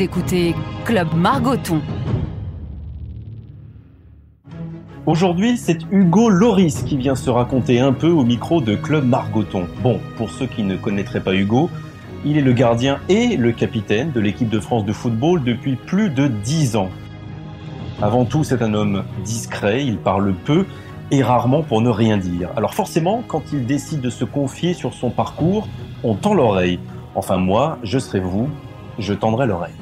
Écoutez Club Margoton. Aujourd'hui, c'est Hugo Loris qui vient se raconter un peu au micro de Club Margoton. Bon, pour ceux qui ne connaîtraient pas Hugo, il est le gardien et le capitaine de l'équipe de France de football depuis plus de 10 ans. Avant tout, c'est un homme discret, il parle peu et rarement pour ne rien dire. Alors forcément, quand il décide de se confier sur son parcours, on tend l'oreille. Enfin moi, je serai vous, je tendrai l'oreille.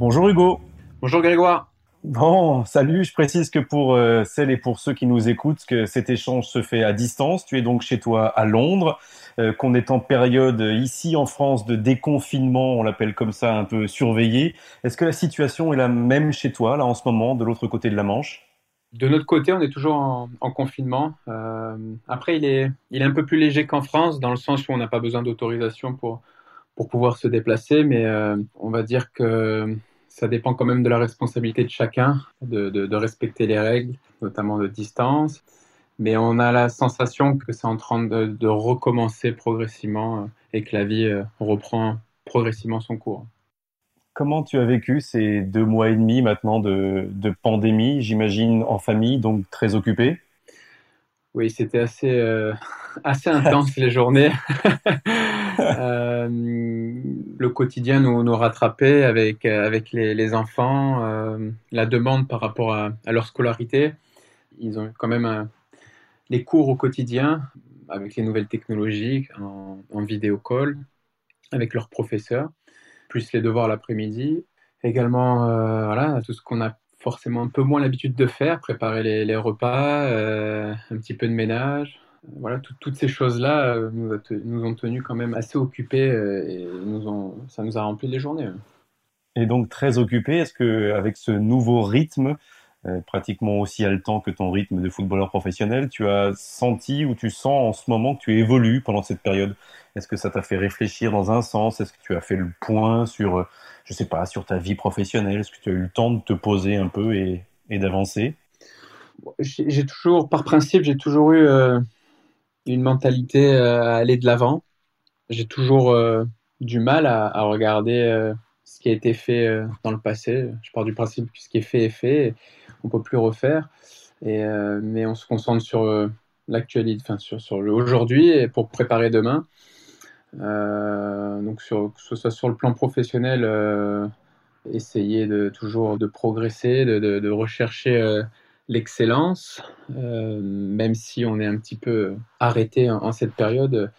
Bonjour Hugo. Bonjour Grégoire. Bon, salut, je précise que pour euh, celles et pour ceux qui nous écoutent, que cet échange se fait à distance. Tu es donc chez toi à Londres, euh, qu'on est en période ici en France de déconfinement, on l'appelle comme ça, un peu surveillé. Est-ce que la situation est la même chez toi, là en ce moment, de l'autre côté de la Manche? De notre côté, on est toujours en, confinement. Euh, après, il est, il est un peu plus léger qu'en France, dans le sens où on n'a pas besoin d'autorisation pour, pour pouvoir se déplacer, mais on va dire que ça dépend quand même de la responsabilité de chacun, de, respecter les règles, notamment de distance. Mais on a la sensation que c'est en train de, recommencer progressivement euh, et que la vie euh, reprend progressivement son cours. Comment tu as vécu ces deux mois et demi maintenant de, pandémie, j'imagine en famille, donc très occupé Oui, c'était assez, euh, assez intense les journées. Euh, le quotidien nous, nous rattrapait avec, avec les, enfants, euh, la demande par rapport à, leur scolarité. Ils ont quand même les cours au quotidien avec les nouvelles technologies en, en vidéo call avec leurs professeurs, plus les devoirs l'après-midi. Également, euh, voilà, tout ce qu'on a forcément un peu moins l'habitude de faire, préparer les, repas, un petit peu de ménage, voilà, toutes ces choses-là euh, nous, ont tenus quand même assez occupés euh, et nous ont, ça nous a rempli les journées. Et donc très occupé, est-ce que avec ce nouveau rythme, euh, pratiquement aussi haletant que ton rythme de footballeur professionnel, tu as senti ou tu sens en ce moment que tu évolues pendant cette période? Est-ce que ça t'a fait réfléchir dans un sens? Est-ce que tu as fait le point sur, je sais pas, sur ta vie professionnelle? Est-ce que tu as eu le temps de te poser un peu et, d'avancer? J'ai toujours, par principe, j'ai toujours eu une mentalité euh, à aller de l'avant. J'ai toujours euh, du mal à, regarder euh, ce qui a été fait dans le passé. Je pars du principe que ce qui est fait est fait, on peut plus refaire. Et, mais on se concentre sur l'actualité, enfin sur, sur aujourd'hui pour préparer demain. donc sur, que ce soit sur le plan professionnel, essayer de toujours de progresser, de, rechercher l'excellence, euh, même si on est un petit peu arrêté en, cette période,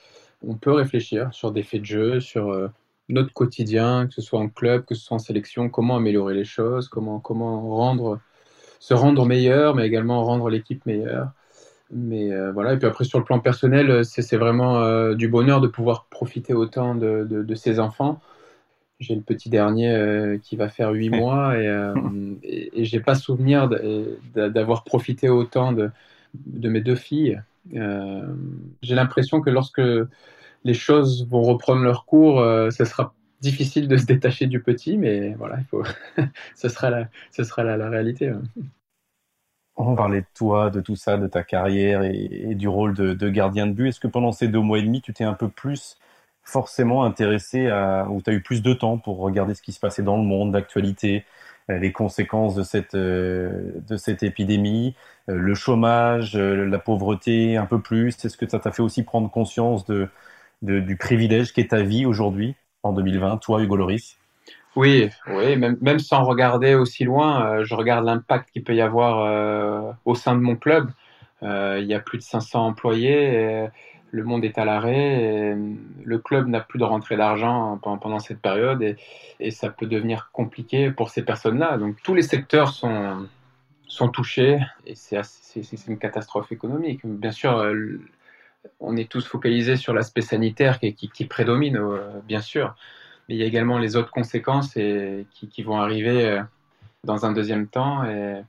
on peut réfléchir sur des faits de jeu, sur euh, notre quotidien, que ce soit en club, que ce soit en sélection, comment améliorer les choses, comment rendre, se rendre meilleur, mais également rendre l'équipe meilleure. Mais euh, voilà, et puis après sur le plan personnel, c'est vraiment du bonheur de pouvoir profiter autant de, de, de ses enfants j'ai le petit dernier euh, qui va faire huit mois et, euh, et, j'ai pas souvenir d'avoir profité autant de, de, mes deux filles. Euh, j'ai l'impression que lorsque les choses vont reprendre leur cours, ce sera difficile de se détacher du petit, mais voilà, il faut... ce sera, la, ce sera la, réalité. On parlait de toi, de tout ça, de ta carrière et, du rôle de, gardien de but. Est-ce que pendant ces deux mois et demi, tu t'es un peu plus forcément intéressé à, ou tu as eu plus de temps pour regarder ce qui se passait dans le monde, l'actualité, euh, les conséquences de cette, euh, de cette épidémie, euh, le chômage, la pauvreté un peu plus? Est-ce que ça t'a fait aussi prendre conscience de, du privilège qu'est ta vie aujourd'hui, en 2020, toi, Hugo Loris oui, oui, même, sans regarder aussi loin, je regarde l'impact qu'il peut y avoir au sein de mon club. il y a plus de 500 employés. Et, le monde est à l'arrêt, le club n'a plus de rentrée d'argent pendant cette période et, ça peut devenir compliqué pour ces personnes-là. Donc tous les secteurs sont, sont touchés et c'est une catastrophe économique. Bien sûr, euh, on est tous focalisés sur l'aspect sanitaire qui, prédomine, euh, bien sûr, mais il y a également les autres conséquences et, qui, vont arriver euh, dans un deuxième temps et,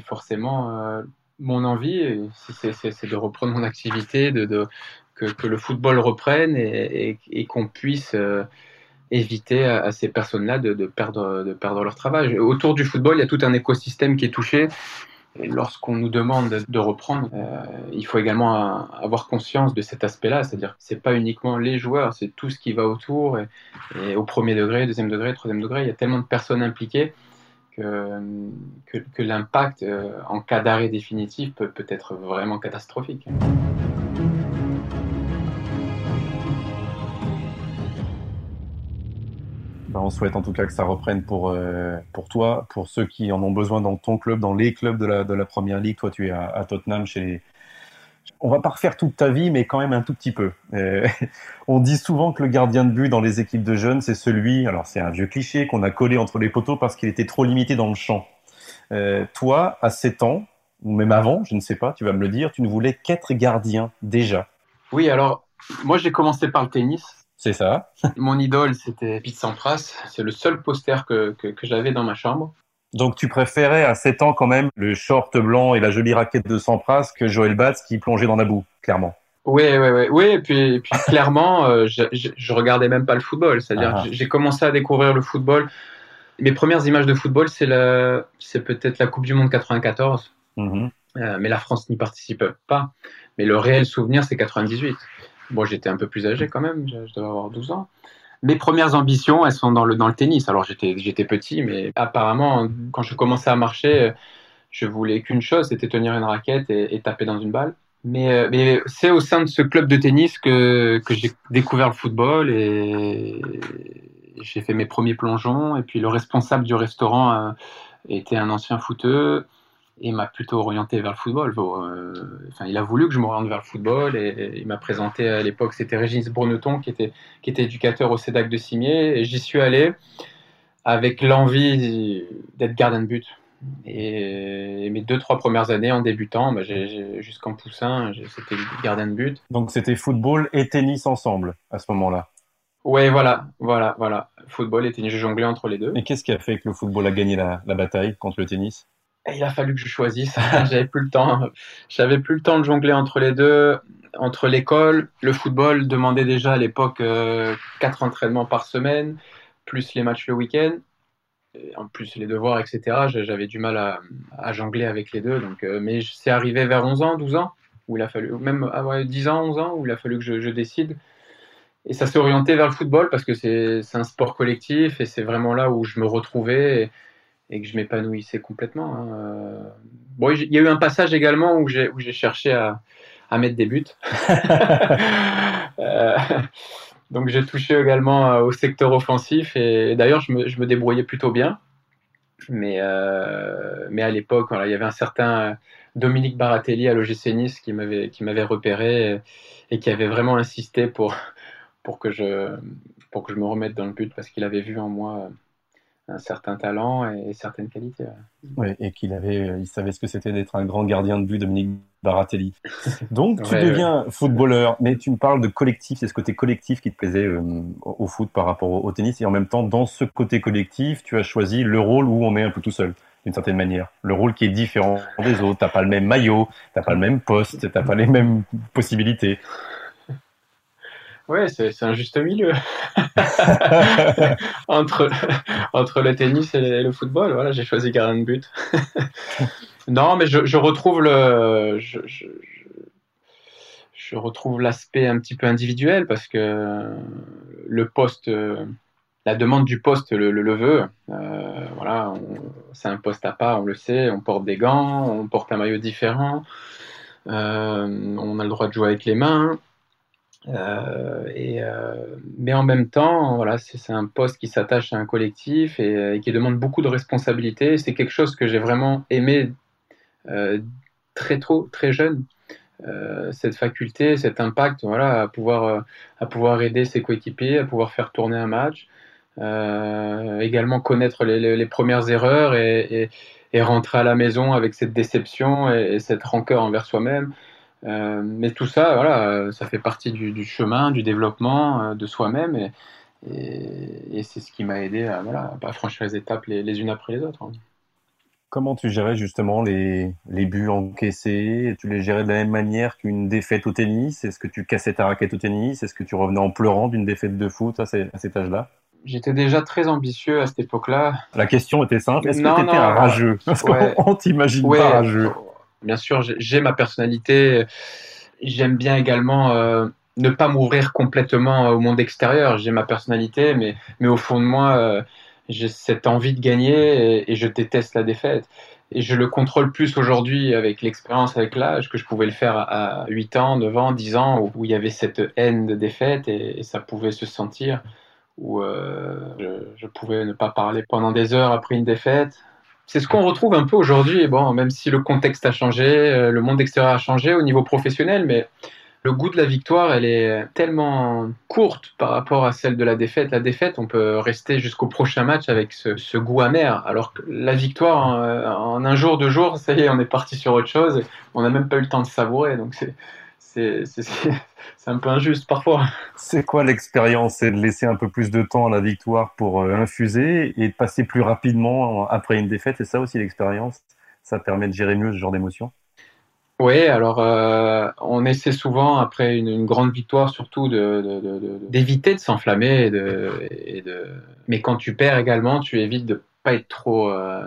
forcément mon envie, c'est de reprendre mon activité, de, que, le football reprenne et, qu'on puisse euh, éviter à, ces personnes-là de perdre leur travail. Autour du football, il y a tout un écosystème qui est touché. Lorsqu'on nous demande de reprendre, euh, il faut également avoir conscience de cet aspect-là, c'est-à-dire c'est pas uniquement les joueurs, c'est tout ce qui va autour, et, au premier degré, deuxième degré, troisième degré, il y a tellement de personnes impliquées que, que, l'impact euh, en cas d'arrêt définitif peut, peut être vraiment catastrophique. Bah, on souhaite en tout cas que ça reprenne pour, euh, pour toi, pour ceux qui en ont besoin dans ton club, dans les clubs de la, de la première ligue. Toi, tu es à, Tottenham chez. On va pas refaire toute ta vie, mais quand même un tout petit peu. Euh, on dit souvent que le gardien de but dans les équipes de jeunes, c'est celui, alors c'est un vieux cliché qu'on a collé entre les poteaux parce qu'il était trop limité dans le champ. Euh, toi, à 7 ans, ou même avant, je ne sais pas, tu vas me le dire, tu ne voulais qu'être gardien déjà. Oui, alors moi j'ai commencé par le tennis. C'est ça. Mon idole, c'était Pete Sampras. C'est le seul poster que, que, j'avais dans ma chambre. Donc tu préférais à 7 ans quand même le short blanc et la jolie raquette de Sampras que Joël Batz qui plongeait dans la boue, clairement. Oui, oui, oui. oui et puis, puis clairement, euh, je, je, regardais même pas le football. C'est-à-dire ah. j'ai commencé à découvrir le football. Mes premières images de football, c'est c'est peut-être la Coupe du Monde 94. Mm-hmm. Euh, mais la France n'y participe pas. Mais le réel souvenir, c'est 98. Bon, j'étais un peu plus âgé quand même, je, devais avoir 12 ans. Mes premières ambitions, elles sont dans le, dans le tennis. Alors j'étais, petit, mais apparemment, quand je commençais à marcher, je voulais qu'une chose, c'était tenir une raquette et, taper dans une balle. Mais, euh, mais c'est au sein de ce club de tennis que, que j'ai découvert le football et j'ai fait mes premiers plongeons. Et puis le responsable du restaurant euh, était un ancien footeux il m'a plutôt orienté vers le football. Euh, enfin, il a voulu que je m'oriente vers le football et, il m'a présenté à l'époque, c'était Régis Bruneton qui était, qui était éducateur au CEDAC de Cimier et j'y suis allé avec l'envie d'être gardien de but. Et, mes deux, trois premières années en débutant, bah, jusqu'en poussin, c'était gardien de but. Donc c'était football et tennis ensemble à ce moment-là Ouais, voilà, voilà, voilà. Football et tennis, je jonglais entre les deux. Et qu'est-ce qui a fait que le football a gagné la bataille contre le tennis? Il a fallu que je choisisse. J'avais plus le temps. J'avais plus le temps de jongler entre les deux, entre l'école, le football demandait déjà à l'époque euh, quatre entraînements par semaine, plus les matchs le week-end, en plus les devoirs, etc. J'avais du mal à, jongler avec les deux. Donc, euh, mais c'est arrivé vers 11 ans, 12 ans, où il a fallu, même ah 10 ans, 11 ans, où il a fallu que je, décide. Et ça s'est orienté vers le football parce que c'est un sport collectif et c'est vraiment là où je me retrouvais. Et, et que je m'épanouissais complètement. Hein, euh. Bon, il y a eu un passage également où j'ai, où j'ai cherché à, à, mettre des buts. Euh, donc j'ai touché également euh, au secteur offensif et, d'ailleurs je me, je me, débrouillais plutôt bien. Mais, mais à l'époque, il y avait un certain Dominique Baratelli à l'OGC Nice qui m'avait, qui m'avait repéré et, et, qui avait vraiment insisté pour, pour, que je, pour que je me remette dans le but parce qu'il avait vu en moi un certain talent et, certaines qualités. Oui, et qu'il avait, euh, il savait ce que c'était d'être un grand gardien de but, Dominique Baratelli. Donc, tu deviens footballeur, mais tu me parles de collectif, c'est ce côté collectif qui te plaisait euh, au foot par rapport au, tennis, et en même temps, dans ce côté collectif, tu as choisi le rôle où on est un peu tout seul d'une certaine manière. Le rôle qui est différent des autres. T'as pas le même maillot, t'as pas le même poste, t'as pas les mêmes possibilités. Ouais, c'est un juste milieu entre, entre le tennis et le football. Voilà, j'ai choisi gardien de but. non, mais je, je retrouve le, je, je, je retrouve l'aspect un petit peu individuel parce que le poste, la demande du poste le, le, veut. Euh, voilà, c'est un poste à part, on le sait. On porte des gants, on porte un maillot différent. Euh, on a le droit de jouer avec les mains. Euh, euh, mais en même temps, voilà, c'est un poste qui s'attache à un collectif et, qui demande beaucoup de responsabilités. C'est quelque chose que j'ai vraiment aimé euh, très tôt, très jeune. cette faculté, cet impact, voilà, à pouvoir, aider ses coéquipiers, à pouvoir faire tourner un match, également connaître les, premières erreurs et, rentrer à la maison avec cette déception et, cette rancœur envers soi-même. Euh, mais tout ça, voilà, euh, ça fait partie du, chemin, du développement euh, de soi-même, et, et, c'est ce qui m'a aidé à, voilà, à franchir les étapes les, unes après les autres. Hein. Comment tu gérais justement les, les, buts encaissés? Tu les gérais de la même manière qu'une défaite au tennis? Est-ce que tu cassais ta raquette au tennis? Est-ce que tu revenais en pleurant d'une défaite de foot à, cet âge-là? J'étais déjà très ambitieux à cette époque-là. La question était simple. Est-ce que tu étais un rageux? Parce qu'on t'imagine pas rageux. Bien sûr, j'ai ma personnalité. J'aime bien également euh, ne pas m'ouvrir complètement au monde extérieur. J'ai ma personnalité, mais, mais au fond de moi, euh, j'ai cette envie de gagner et, je déteste la défaite. Et je le contrôle plus aujourd'hui avec l'expérience, avec l'âge, que je pouvais le faire à 8 ans, 9 ans, 10 ans, où, il y avait cette haine de défaite et, ça pouvait se sentir, où euh, je, pouvais ne pas parler pendant des heures après une défaite. C'est ce qu'on retrouve un peu aujourd'hui, bon, même si le contexte a changé, euh, le monde extérieur a changé au niveau professionnel, mais le goût de la victoire, elle est tellement courte par rapport à celle de la défaite. La défaite, on peut rester jusqu'au prochain match avec ce, goût amer, alors que la victoire, en, un jour, deux jours, ça y est, on est parti sur autre chose. on n'a même pas eu le temps de savourer, donc c'est c'est un peu injuste parfois. C'est quoi l'expérience? C'est de laisser un peu plus de temps à la victoire pour euh, infuser et de passer plus rapidement après une défaite? C'est ça aussi l'expérience? Ça permet de gérer mieux ce genre d'émotion? Oui, alors euh, on essaie souvent, après une, grande victoire, surtout d'éviter de, de, s'enflammer. Et de, Mais quand tu perds également, tu évites de pas être trop euh,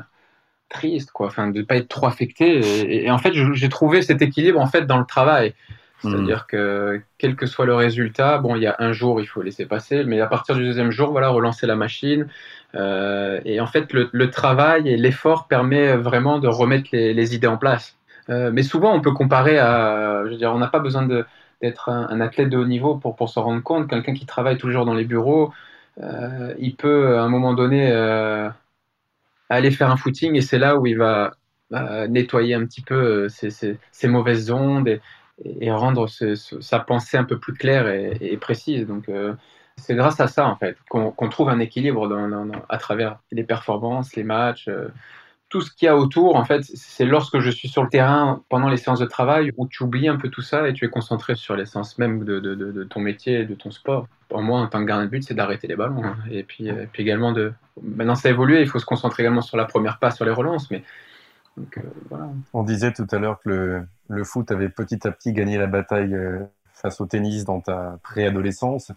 triste, quoi. Enfin, de pas être trop affecté. Et, en fait, j'ai trouvé cet équilibre en fait dans le travail. C'est-à-dire mmh. que quel que soit le résultat, bon, il y a un jour, il faut laisser passer, mais à partir du deuxième jour, voilà, relancer la machine. Euh, et en fait, le, travail et l'effort permet vraiment de remettre les idées en place. Euh, mais souvent, on peut comparer à. Je veux dire, on n'a pas besoin d'être un, athlète de haut niveau pour, pour s'en rendre compte. Quelqu'un qui travaille toujours dans les bureaux, euh, il peut à un moment donné aller faire un footing et c'est là où il va nettoyer un petit peu ses, mauvaises ondes et rendre sa pensée un peu plus claire et, précise. Donc, c'est grâce à ça, en fait, qu'on trouve un équilibre à travers les performances, les matchs tout ce qu'il y a autour, en fait, c'est lorsque je suis sur le terrain pendant les séances de travail où tu oublies un peu tout ça et tu es concentré sur l'essence même de, ton métier de ton sport. Pour moi, en tant que gardien de but, c'est d'arrêter les ballons. Hein. Et, puis, euh, également de. Maintenant, ça a évolué, il faut se concentrer également sur la première passe, sur les relances. Mais euh, On disait tout à l'heure que le, foot avait petit à petit gagné la bataille euh, face au tennis dans ta préadolescence.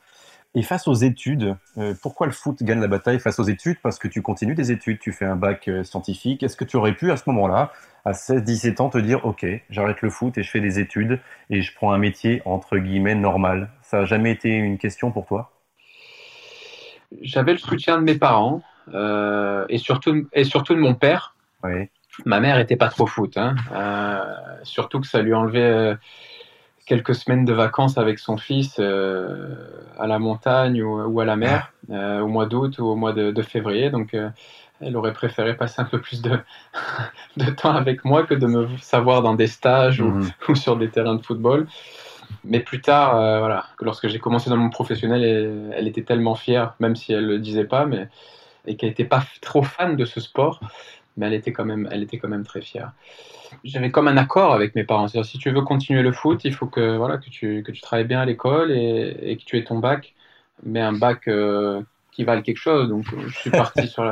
Et face aux études, euh, pourquoi le foot gagne la bataille face aux études? Parce que tu continues des études, tu fais un bac euh, scientifique. Est-ce que tu aurais pu à ce moment-là, à 16-17 ans, te dire Ok, j'arrête le foot et je fais des études et je prends un métier entre guillemets normal? Ça n'a jamais été une question pour toi? J'avais le soutien de mes parents euh, et, surtout, et surtout de mon père. Oui. Ma mère était pas trop foot, hein. surtout que ça lui enlevait quelques semaines de vacances avec son fils euh, à la montagne ou, à la mer euh, au mois d'août ou au mois de, février. Donc, euh, elle aurait préféré passer un peu plus de, de, temps avec moi que de me savoir dans des stages ou, ou, sur des terrains de football. Mais plus tard, voilà, lorsque j'ai commencé dans mon professionnel, elle, elle, était tellement fière, même si elle le disait pas, mais et qu'elle n'était pas trop fan de ce sport, mais elle était quand même, elle était quand même très fière j'avais comme un accord avec mes parents. C'est-à-dire, si tu veux continuer le foot, il faut que, voilà, que, tu, que tu travailles bien à l'école et, que tu aies ton bac, mais un bac euh, qui vale quelque chose. Donc, je suis parti sur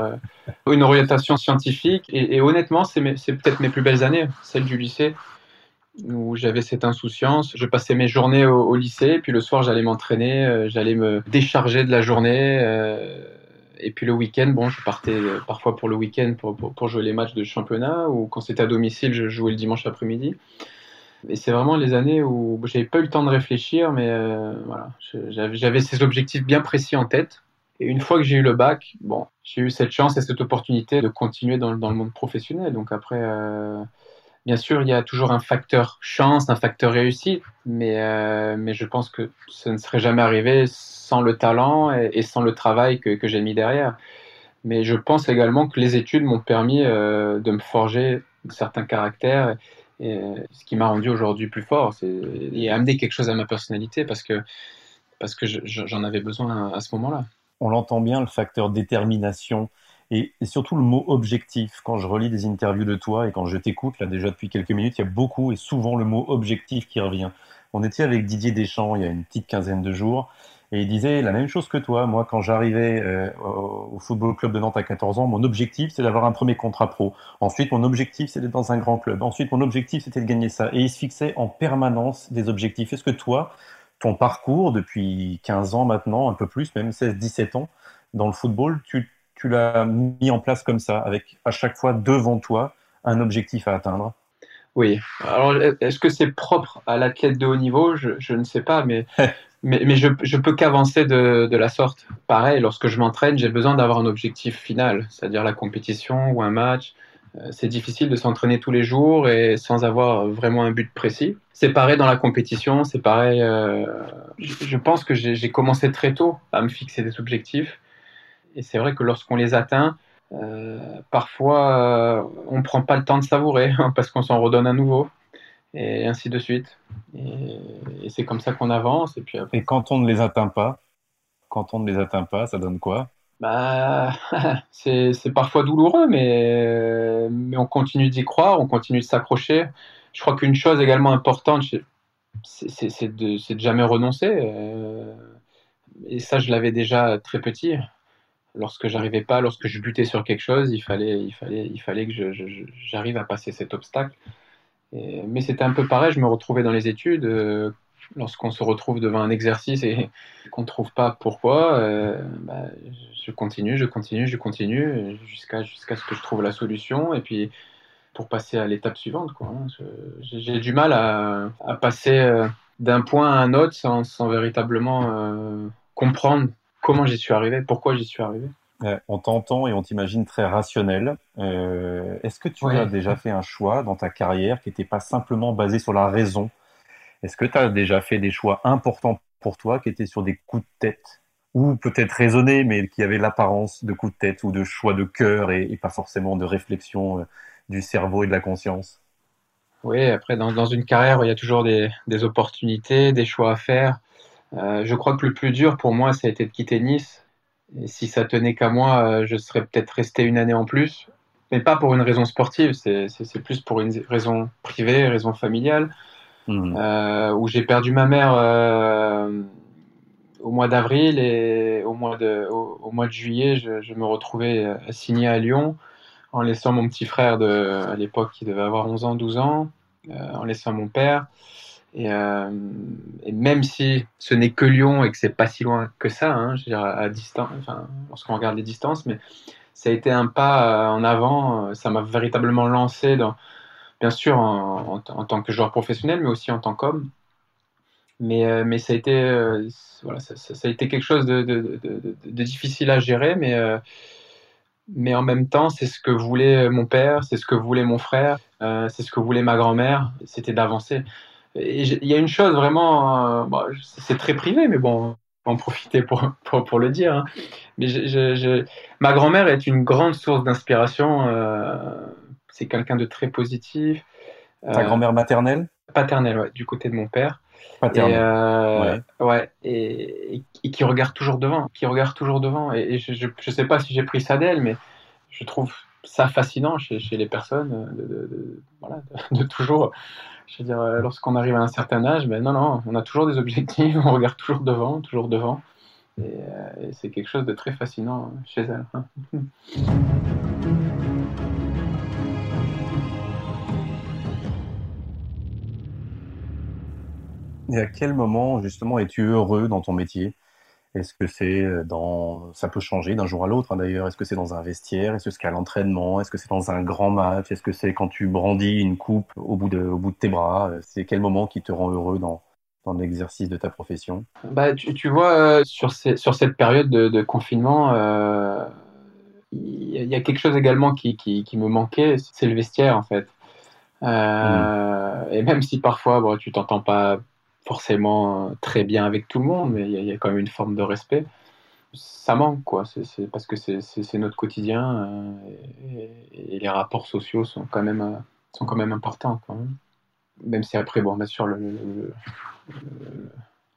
une orientation scientifique. Et, honnêtement, c'est peut-être mes plus belles années, celles du lycée, où j'avais cette insouciance. Je passais mes journées au, lycée, puis le soir, j'allais m'entraîner, euh, j'allais me décharger de la journée. Euh, et puis le week-end, bon, je partais euh, parfois pour le week-end pour, pour, jouer les matchs de championnat ou quand c'était à domicile, je jouais le dimanche après-midi. Et c'est vraiment les années où j'avais pas eu le temps de réfléchir, mais euh, voilà, j'avais ces objectifs bien précis en tête. Et une fois que j'ai eu le bac, bon, j'ai eu cette chance et cette opportunité de continuer dans, dans le monde professionnel. Donc après, euh, bien sûr, il y a toujours un facteur chance, un facteur réussite, mais, mais je pense que ça ne serait jamais arrivé sans le talent et, sans le travail que, j'ai mis derrière. Mais je pense également que les études m'ont permis euh, de me forger certains caractères, ce qui m'a rendu aujourd'hui plus fort, et amener quelque chose à ma personnalité parce que, parce que j'en avais besoin à, ce moment-là. On l'entend bien, le facteur détermination et, surtout le mot objectif. Quand je relis des interviews de toi et quand je t'écoute, là déjà depuis quelques minutes, il y a beaucoup et souvent le mot objectif qui revient. On était avec Didier Deschamps il y a une petite quinzaine de jours et il disait la même chose que toi. Moi, quand j'arrivais euh, au Football Club de Nantes à 14 ans, mon objectif, c'est d'avoir un premier contrat pro. Ensuite, mon objectif, c'était d'être dans un grand club. Ensuite, mon objectif, c'était de gagner ça. Et il se fixait en permanence des objectifs. Est-ce que toi, ton parcours depuis 15 ans maintenant, un peu plus, même 16, 17 ans, dans le football, tu, tu l'as mis en place comme ça, avec à chaque fois devant toi un objectif à atteindre Oui. Alors, est-ce que c'est propre à l'athlète de haut niveau? Je, je, ne sais pas, mais, mais, mais, je, je peux qu'avancer de, de, la sorte. Pareil, lorsque je m'entraîne, j'ai besoin d'avoir un objectif final, c'est-à-dire la compétition ou un match. Euh, c'est difficile de s'entraîner tous les jours et sans avoir vraiment un but précis. C'est pareil dans la compétition, c'est pareil. Euh, je pense que j'ai commencé très tôt à me fixer des objectifs. Et c'est vrai que lorsqu'on les atteint, euh, parfois euh, on ne prend pas le temps de savourer hein, parce qu'on s'en redonne à nouveau. Et ainsi de suite. Et, et c'est comme ça qu'on avance. Et, puis après... et quand on ne les atteint pas, quand on ne les atteint pas, ça donne quoi? Bah, c'est parfois douloureux, mais, mais on continue d'y croire, on continue de s'accrocher. Je crois qu'une chose également importante, c'est de, de, jamais renoncer. Euh, et ça, je l'avais déjà très petit. Lorsque j'arrivais pas, lorsque je butais sur quelque chose, il fallait, il fallait, il fallait que j'arrive à passer cet obstacle. Mais c'était un peu pareil, je me retrouvais dans les études. Euh, lorsqu'on se retrouve devant un exercice et qu'on ne trouve pas pourquoi, euh, bah, je continue, je continue, je continue jusqu'à ce que je trouve la solution et puis pour passer à l'étape suivante. Hein. J'ai du mal à, passer euh, d'un point à un autre sans, sans véritablement comprendre comment j'y suis arrivé, pourquoi j'y suis arrivé. on t'entend et on t'imagine très rationnel. Euh, Est-ce que tu ouais. as déjà fait un choix dans ta carrière qui n'était pas simplement basé sur la raison? Est-ce que tu as déjà fait des choix importants pour toi qui étaient sur des coups de tête? Ou peut-être raisonnés, mais qui avaient l'apparence de coups de tête ou de choix de cœur et, et pas forcément de réflexion euh, du cerveau et de la conscience? Oui, après, dans, dans, une carrière, il y a toujours des, des opportunités, des choix à faire. Euh, je crois que le plus dur pour moi, ça a été de quitter Nice. Et si ça tenait qu'à moi, euh, je serais peut-être resté une année en plus. Mais pas pour une raison sportive, c'est plus pour une raison privée, raison familiale. Mmh. Euh, où j'ai perdu ma mère euh, au mois d'avril et au mois de, au, au mois de juillet, je, je, me retrouvais assigné à Lyon en laissant mon petit frère de, à l'époque qui devait avoir 11 ans, 12 ans, euh, en laissant mon père. Et, euh, et, même si ce n'est que Lyon et que c'est pas si loin que ça, hein, à, distance, enfin, lorsqu'on regarde les distances, mais ça a été un pas en avant. Ça m'a véritablement lancé bien sûr en, tant que joueur professionnel, mais aussi en tant qu'homme. Mais, euh, mais ça, a été, euh, voilà, ça, a été quelque chose de, difficile à gérer, mais, euh, mais en même temps, c'est ce que voulait mon père, c'est ce que voulait mon frère, euh, c'est ce que voulait ma grand-mère, c'était d'avancer. Il y a une chose vraiment, bon, c'est très privé, mais bon, en profiter pour, pour, pour, le dire. Hein. Mais je, je, je... ma grand-mère est une grande source d'inspiration c'est quelqu'un de très positif. Ta euh, grand-mère maternelle? Paternelle, ouais, du côté de mon père. Paternelle. Et, euh, ouais. ouais et, et, et, qui regarde toujours devant, qui regarde toujours devant. Et, je, je, sais pas si j'ai pris ça d'elle, mais je trouve ça fascinant chez, les personnes de, de, toujours. Je veux dire, lorsqu'on arrive à un certain âge, ben non, non, on a toujours des objectifs, on regarde toujours devant, toujours devant. Et, euh, et c'est quelque chose de très fascinant chez elle. Et à quel moment, justement, es-tu heureux dans ton métier? Est-ce que c'est euh, dans. Ça peut changer d'un jour à l'autre, hein, d'ailleurs? Est-ce que c'est dans un vestiaire? Est-ce que c'est à l'entraînement? Est-ce que c'est dans un grand match? Est-ce que c'est quand tu brandis une coupe au bout de, au bout de tes bras? C'est quel moment qui te rend heureux dans, dans l'exercice de ta profession? Bah, tu, tu vois, euh, sur, ces, sur cette période de, de confinement, euh, il y a quelque chose également qui, qui, qui me manquait, c'est le vestiaire, en fait. Euh, mmh. Et même si parfois bon, tu t'entends pas forcément très bien avec tout le monde, mais il y, a quand même une forme de respect. Ça manque, quoi. C'est parce que c'est notre quotidien euh, et, les rapports sociaux sont quand même, euh, sont quand même importants. Même. si après, bon, bien sûr, le,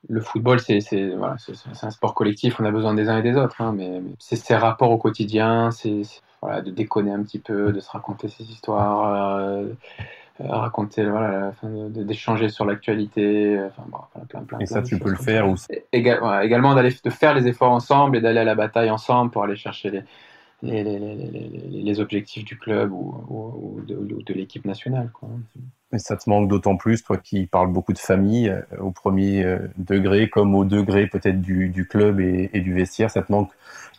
le, football, c'est voilà, un sport collectif, on a besoin des uns et des autres, hein, mais, c'est ces rapports au quotidien, c'est voilà, de déconner un petit peu, de se raconter ses histoires. Euh, raconter, voilà, d'échanger sur l'actualité, enfin, bon, plein, plein, Et ça, tu peux le faire ou Égal, Également d'aller de faire les efforts ensemble et d'aller à la bataille ensemble pour aller chercher les, les, les, les, les objectifs du club ou, ou de, de l'équipe nationale. Quoi. Et ça te manque d'autant plus, toi qui parles beaucoup de famille, euh, au premier euh, degré comme au degré peut-être du, du, club et, et, du vestiaire, ça te manque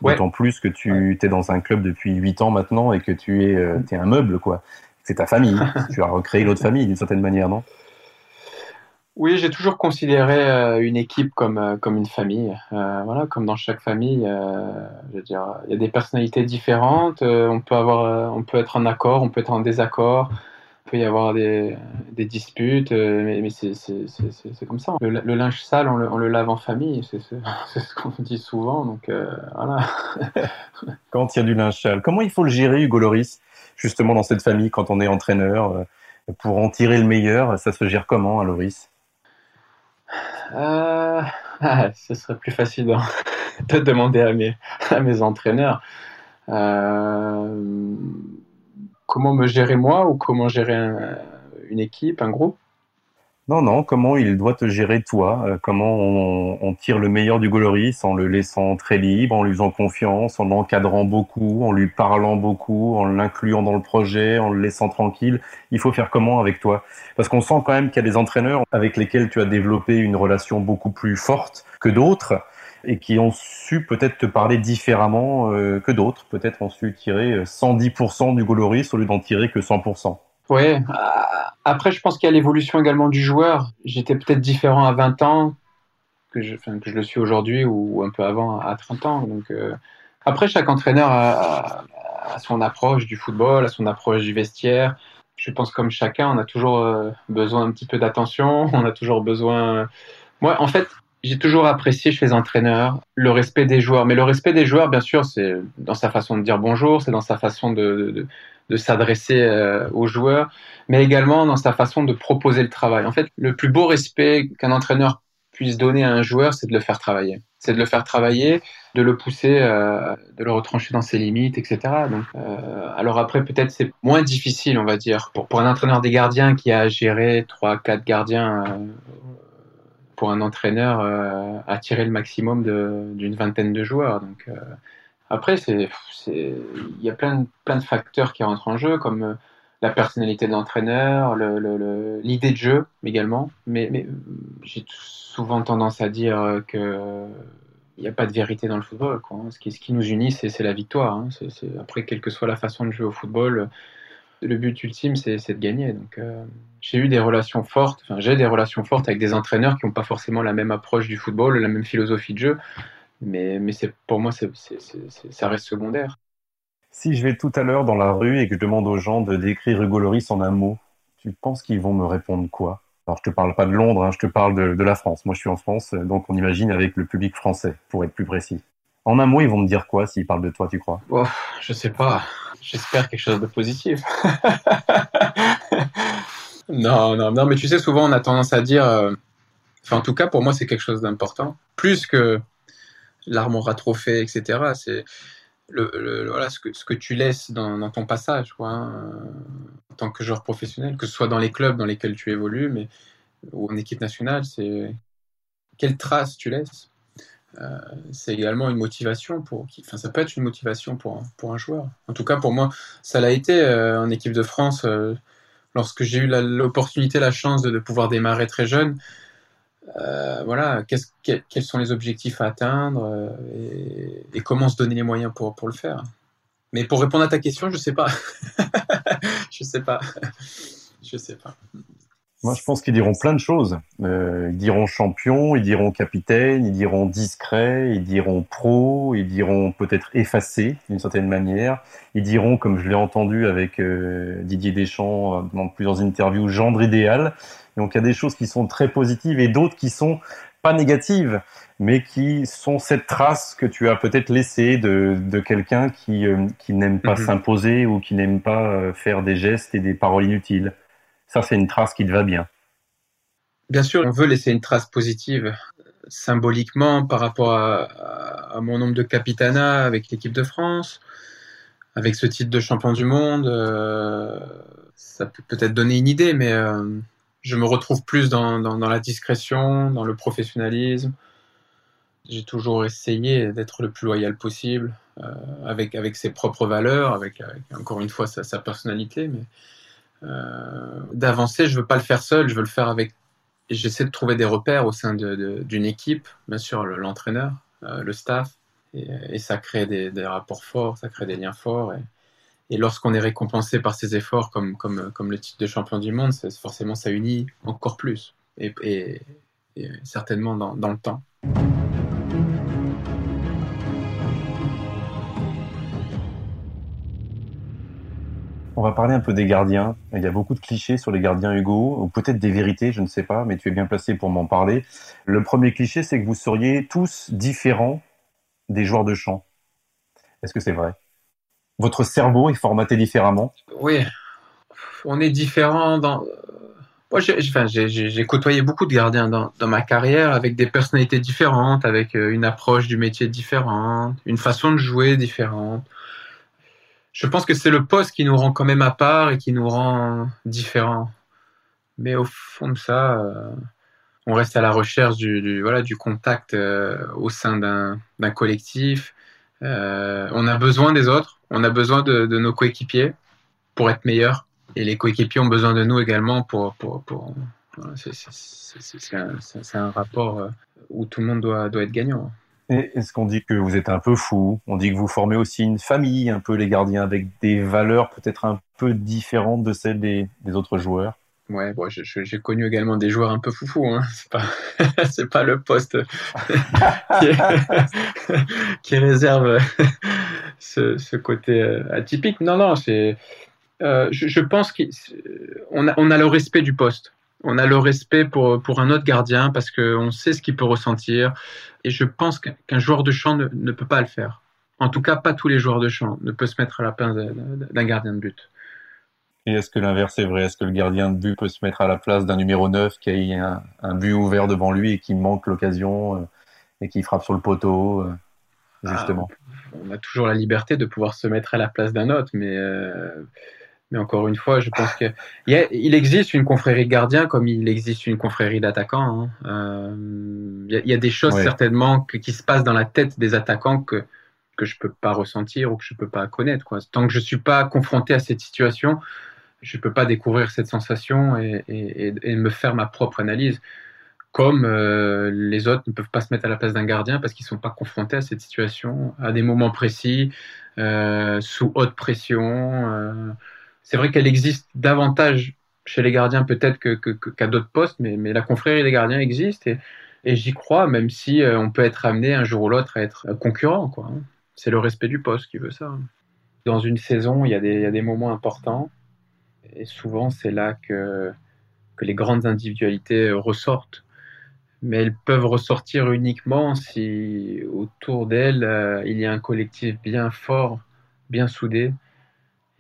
d'autant plus que tu es dans un club depuis 8 ans maintenant et que tu es, euh, es un meuble, quoi. C'est ta famille. tu as recréé l'autre famille d'une certaine manière, non? Oui, j'ai toujours considéré euh, une équipe comme, euh, comme une famille. Euh, voilà, comme dans chaque famille, je veux dire, il y a des personnalités différentes. on peut avoir, on peut être en accord, on peut être en désaccord. Il peut y avoir des, des disputes, mais, mais c'est comme ça. Le, linge sale, on le, on le, lave en famille, c'est ce qu'on dit souvent. Donc voilà. quand il y a du linge sale, comment il faut le gérer, Hugo Loris, justement dans cette famille, quand on est entraîneur, pour en tirer le meilleur, ça se gère comment, à Loris? Euh, ah, ce serait plus facile de, demander à mes, à mes entraîneurs. Euh, comment me gérer moi ou comment gérer une équipe, un groupe? Non, non, comment il doit te gérer toi euh, Comment on, tire le meilleur du Goloris en le laissant très libre, en lui faisant confiance, en l'encadrant beaucoup, en lui parlant beaucoup, en l'incluant dans le projet, en le laissant tranquille Il faut faire comment avec toi? Parce qu'on sent quand même qu'il y a des entraîneurs avec lesquels tu as développé une relation beaucoup plus forte que d'autres et qui ont su peut-être te parler différemment euh, que d'autres, peut-être ont su tirer 110% du Goloris au lieu d'en tirer que 100%. Oui, après, je pense qu'il y a l'évolution également du joueur. J'étais peut-être différent à 20 ans que je, le suis aujourd'hui ou un peu avant à 30 ans. Donc, euh, après, chaque entraîneur a, son approche du football, a son approche du vestiaire. Je pense comme chacun, on a toujours euh, besoin un petit peu d'attention, on a toujours besoin. Moi, en fait, j'ai toujours apprécié chez les entraîneurs le respect des joueurs. Mais le respect des joueurs, bien sûr, c'est dans sa façon de dire bonjour, c'est dans sa façon de s'adresser euh, aux joueurs, mais également dans sa façon de proposer le travail. En fait, le plus beau respect qu'un entraîneur puisse donner à un joueur, c'est de le faire travailler. C'est de le faire travailler, de le pousser, euh, de le retrancher dans ses limites, etc. Donc, euh, alors après, peut-être c'est moins difficile, on va dire, pour, pour un entraîneur des gardiens qui a géré trois, quatre gardiens pour un entraîneur à tirer le maximum d'une vingtaine de joueurs. Donc, après, il y a plein plein de facteurs qui rentrent en jeu, comme euh, la personnalité de l'entraîneur, l'idée de jeu également. Mais, j'ai souvent tendance à dire que il n'y a pas de vérité dans le football. Quoi. Ce, qui, ce qui nous unit, c'est la victoire. Hein. après, quelle que soit la façon de jouer au football, le but ultime, c'est de gagner. Donc, euh, j'ai eu des relations fortes, enfin, j'ai des relations fortes avec des entraîneurs qui n'ont pas forcément la même approche du football, la même philosophie de jeu. Mais, mais pour moi, ça reste secondaire. Si je vais tout à l'heure dans la rue et que je demande aux gens de décrire Hugo Loris en un mot, tu penses qu'ils vont me répondre quoi? Alors, je te parle pas de Londres, hein, je te parle de, la France. Moi, je suis en France, donc on imagine avec le public français, pour être plus précis. En un mot, ils vont me dire quoi s'ils parlent de toi, tu crois? Oh, Je sais pas. J'espère quelque chose de positif. non, non, non, mais tu sais, souvent on a tendance à dire. Euh, enfin, en tout cas, pour moi, c'est quelque chose d'important. Plus que l'arme aura trop fait, etc. C'est le, voilà, ce, que, ce que tu laisses dans, ton passage quoi, hein, en tant que joueur professionnel, que ce soit dans les clubs dans lesquels tu évolues mais, ou en équipe nationale, c'est quelle trace tu laisses? Euh, c'est également une motivation pour enfin ça peut être une motivation pour, pour un joueur en tout cas pour moi ça l'a été euh, en équipe de France euh, lorsque j'ai eu l'opportunité la chance de, de, pouvoir démarrer très jeune euh, voilà, quels sont les objectifs à atteindre euh, et, comment se donner les moyens pour, pour le faire. Mais pour répondre à ta question, je sais pas. je sais pas. je sais pas. Moi, je pense qu'ils diront plein de choses. Euh, ils diront champion, ils diront capitaine, ils diront discret, ils diront pro, ils diront peut-être effacé d'une certaine manière. Ils diront, comme je l'ai entendu avec Didier Deschamps dans plusieurs interviews, gendre idéal. Donc il y a des choses qui sont très positives et d'autres qui sont pas négatives, mais qui sont cette trace que tu as peut-être laissée de, de quelqu'un qui, euh, qui n'aime pas mhm. s'imposer ou qui n'aime pas euh, faire des gestes et des paroles inutiles. Ça, c'est une trace qui te va bien. Bien sûr, on veut laisser une trace positive symboliquement par rapport à, à, mon nombre de capitana avec l'équipe de France, avec ce titre de champion du monde. Euh, ça peut peut-être donner une idée, mais je me retrouve plus dans, la discrétion, dans le professionnalisme. J'ai toujours essayé d'être le plus loyal possible, euh, avec, ses propres valeurs, avec, encore une fois sa, personnalité. Mais d'avancer, je veux pas le faire seul, je veux le faire avec. J'essaie de trouver des repères au sein d'une équipe, bien sûr l'entraîneur, le staff, et, ça crée des, rapports forts, ça crée des liens forts. Lorsqu'on est récompensé par ces efforts, comme, comme, comme le titre de champion du monde, forcément ça unit encore plus, et, certainement dans, dans le temps. On va parler un peu des gardiens. Il y a beaucoup de clichés sur les gardiens Hugo, ou peut-être des vérités, je ne sais pas, mais tu es bien placé pour m'en parler. Le premier cliché, c'est que vous seriez tous différents des joueurs de champ. Est-ce que c'est vrai? Votre cerveau est formaté différemment? Oui, on est différent dans. Moi, j'ai côtoyé beaucoup de gardiens dans, ma carrière avec des personnalités différentes, avec euh, une approche du métier différente, une façon de jouer différente. Je pense que c'est le poste qui nous rend quand même à part et qui nous rend différents. Mais au fond de ça, euh, on reste à la recherche du, voilà, du contact euh, au sein d'un collectif. Euh, on a besoin des autres, on a besoin de, nos coéquipiers pour être meilleurs. Et les coéquipiers ont besoin de nous également pour. pour, pour c'est un, un, rapport euh, où tout le monde doit, doit être gagnant. Est-ce qu'on dit que vous êtes un peu fou? On dit que vous formez aussi une famille, un peu les gardiens, avec des valeurs peut-être un peu différentes de celles des autres joueurs Ouais, bon, j'ai connu également des joueurs un peu foufou. Hein. C'est pas, pas le poste qui, réserve ce, côté euh, atypique. Non, non, c'est. Euh, je, pense qu'on a, on a le respect du poste. On a le respect pour, pour un autre gardien parce qu'on sait ce qu'il peut ressentir. Et je pense qu'un joueur de champ ne, ne, peut pas le faire. En tout cas, pas tous les joueurs de champ ne peuvent se mettre à la place d'un gardien de but. Et est-ce que l'inverse est vrai? Est-ce que le gardien de but peut se mettre à la place d'un numéro 9 qui a un, but ouvert devant lui et qui manque l'occasion euh, et qui frappe sur le poteau euh, Justement? Ah, on a toujours la liberté de pouvoir se mettre à la place d'un autre, mais, euh, mais encore une fois, je pense qu'il il existe une confrérie de gardiens comme il existe une confrérie d'attaquants. Hein. Il y, a des choses certainement qui se passent dans la tête des attaquants que que je peux pas ressentir ou que je peux pas connaître. Quoi. Tant que je suis pas confronté à cette situation, je ne peux pas découvrir cette sensation et, me faire ma propre analyse. Comme euh, les autres ne peuvent pas se mettre à la place d'un gardien parce qu'ils ne sont pas confrontés à cette situation, à des moments précis, euh, sous haute pression. Euh. C'est vrai qu'elle existe davantage chez les gardiens peut-être qu'à d'autres postes, mais, la confrérie des gardiens existe et, j'y crois, même si on peut être amené un jour ou l'autre à être concurrent. Hein. C'est le respect du poste qui veut ça. Dans une saison, il y a des moments importants et souvent, c'est là que, que les grandes individualités ressortent. Mais elles peuvent ressortir uniquement si autour d'elles, euh, il y a un collectif bien fort, bien soudé,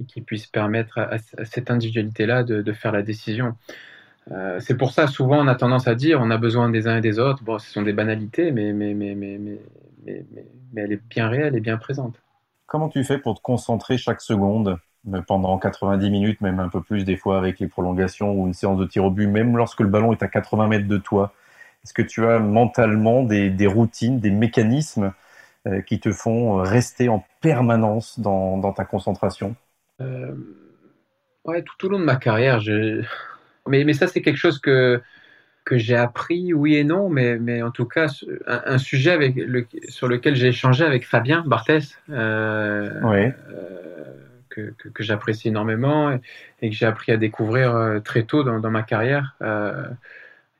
et qui puisse permettre à, cette individualité-là de, faire la décision. Euh, c'est pour ça, souvent, on a tendance à dire on a besoin des uns et des autres. Bon, ce sont des banalités, mais, mais, mais, mais, mais, mais elle est bien réelle et bien présente. Comment tu fais pour te concentrer chaque seconde? Pendant 90 minutes, même un peu plus des fois avec les prolongations ou une séance de tir au but, même lorsque le ballon est à 80 mètres de toi Est-ce que tu as mentalement des, routines, des mécanismes euh, qui te font rester en permanence dans, ta concentration? Euh, Ouais, tout au long de ma carrière, mais, mais ça c'est quelque chose que, que j'ai appris, oui et non, mais, mais en tout cas, un, sujet avec le, sur lequel j'ai échangé avec Fabien Barthès. Euh, oui. Que, j'apprécie énormément et, que j'ai appris à découvrir euh, très tôt dans, ma carrière. Euh,